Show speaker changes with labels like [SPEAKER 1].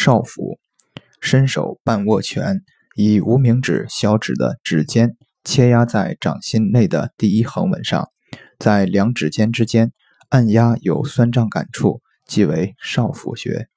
[SPEAKER 1] 少府伸手半握拳，以无名指小指的指尖切压在掌心内的第一横纹上，在两指尖之间按压有酸胀感处，即为少府穴。